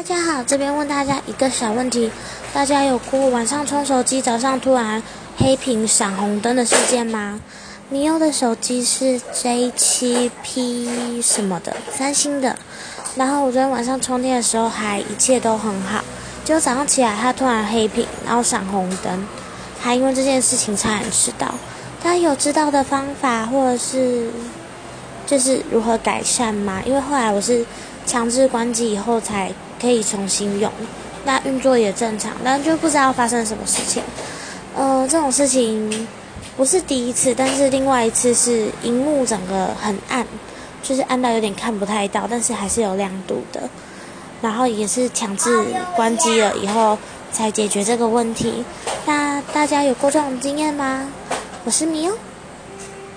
大家好，这边问大家一个小问题：大家有过晚上充手机，早上突然黑屏闪红灯的事件吗？你用的手机是 J7P 什么的，三星的。然后我昨天晚上充电的时候还一切都很好，结果早上起来它突然黑屏，然后闪红灯，还因为这件事情差点迟到。大家有知道的方法，或者是 就是如何改善吗？因为后来我是强制关机以后才可以重新用，那运作也正常，但就不知道发生什么事情。呃，这种事情不是第一次，但是另外一次是荧幕整个很暗，就是暗到有点看不太到，但是还是有亮度的。然后也是强制关机了以后才解决这个问题。那大家有过这种经验吗？我是米欧。